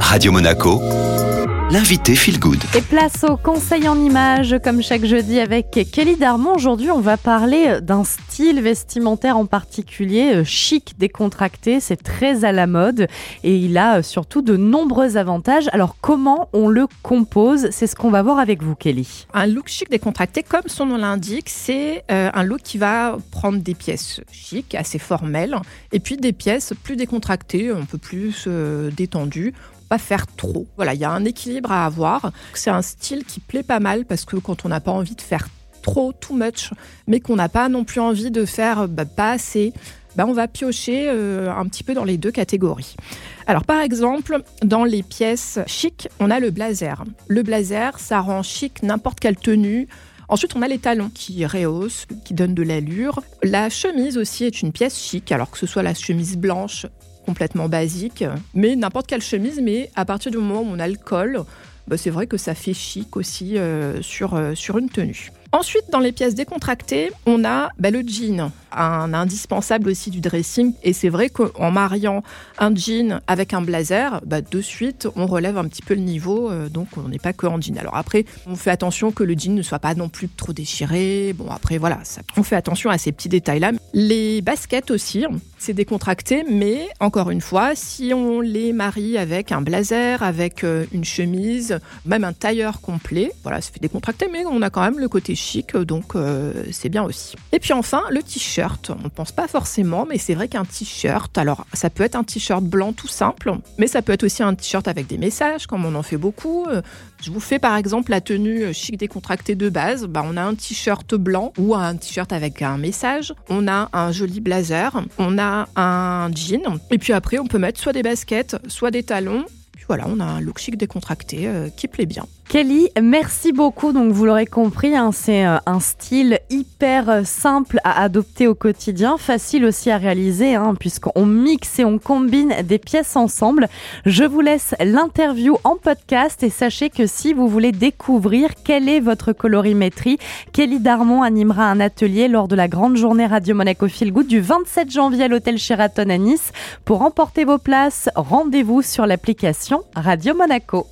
Radio Monaco, l'invité Feel Good. Et place au conseil en images, comme chaque jeudi avec Kelly Darmon. Aujourd'hui, on va parler d'un style vestimentaire en particulier, euh, chic, décontracté. C'est très à la mode et il a euh, surtout de nombreux avantages. Alors, comment on le compose? C'est ce qu'on va voir avec vous, Kelly. Un look chic décontracté, comme son nom l'indique, c'est euh, un look qui va prendre des pièces chic, assez formelles, et puis des pièces plus décontractées, un peu plus détendues pas faire trop. Voilà, il y a un équilibre à avoir. C'est un style qui plaît pas mal parce que quand on n'a pas envie de faire trop, too much, mais qu'on n'a pas non plus envie de faire bah, pas assez, bah, on va piocher euh, un petit peu dans les deux catégories. Alors par exemple, dans les pièces chic, on a le blazer. Le blazer, ça rend chic n'importe quelle tenue. Ensuite, on a les talons qui rehaussent, qui donnent de l'allure. La chemise aussi est une pièce chic, alors que ce soit la chemise blanche complètement basique, mais n'importe quelle chemise, mais à partir du moment où on a le col, bah, c'est vrai que ça fait chic aussi euh, sur, euh, sur une tenue. Ensuite, dans les pièces décontractées, on a bah, le jean, un indispensable aussi du dressing. Et c'est vrai qu'en mariant un jean avec un blazer, bah, de suite, on relève un petit peu le niveau. Euh, donc, on n'est pas que en jean. Alors après, on fait attention que le jean ne soit pas non plus trop déchiré. Bon, après, voilà, on fait attention à ces petits détails-là. Les baskets aussi, c'est décontracté, mais encore une fois, si on les marie avec un blazer, avec euh, une chemise, même un tailleur complet, voilà, ça fait décontracté, mais on a quand même le côté chic, donc euh, c'est bien aussi. Et puis enfin, le t-shirt. On ne pense pas forcément, mais c'est vrai qu'un t-shirt, alors ça peut être un t-shirt blanc tout simple, mais ça peut être aussi un t-shirt avec des messages, comme on en fait beaucoup. Euh, je vous fais par exemple la tenue chic décontractée de base. Bah, on a un t-shirt blanc ou un t-shirt avec un message. On a un joli blazer. On a un jean. Et puis après, on peut mettre soit des baskets, soit des talons. Voilà, on a un look chic décontracté euh, qui plaît bien. Kelly, merci beaucoup. Donc vous l'aurez compris, hein, c'est euh, un style hyper euh, simple à adopter au quotidien, facile aussi à réaliser, hein, puisqu'on mixe et on combine des pièces ensemble. Je vous laisse l'interview en podcast et sachez que si vous voulez découvrir quelle est votre colorimétrie, Kelly Darmon animera un atelier lors de la grande journée Radio Monaco Feel Good du 27 janvier à l'hôtel Sheraton à Nice. Pour emporter vos places, rendez-vous sur l'application Radio Monaco.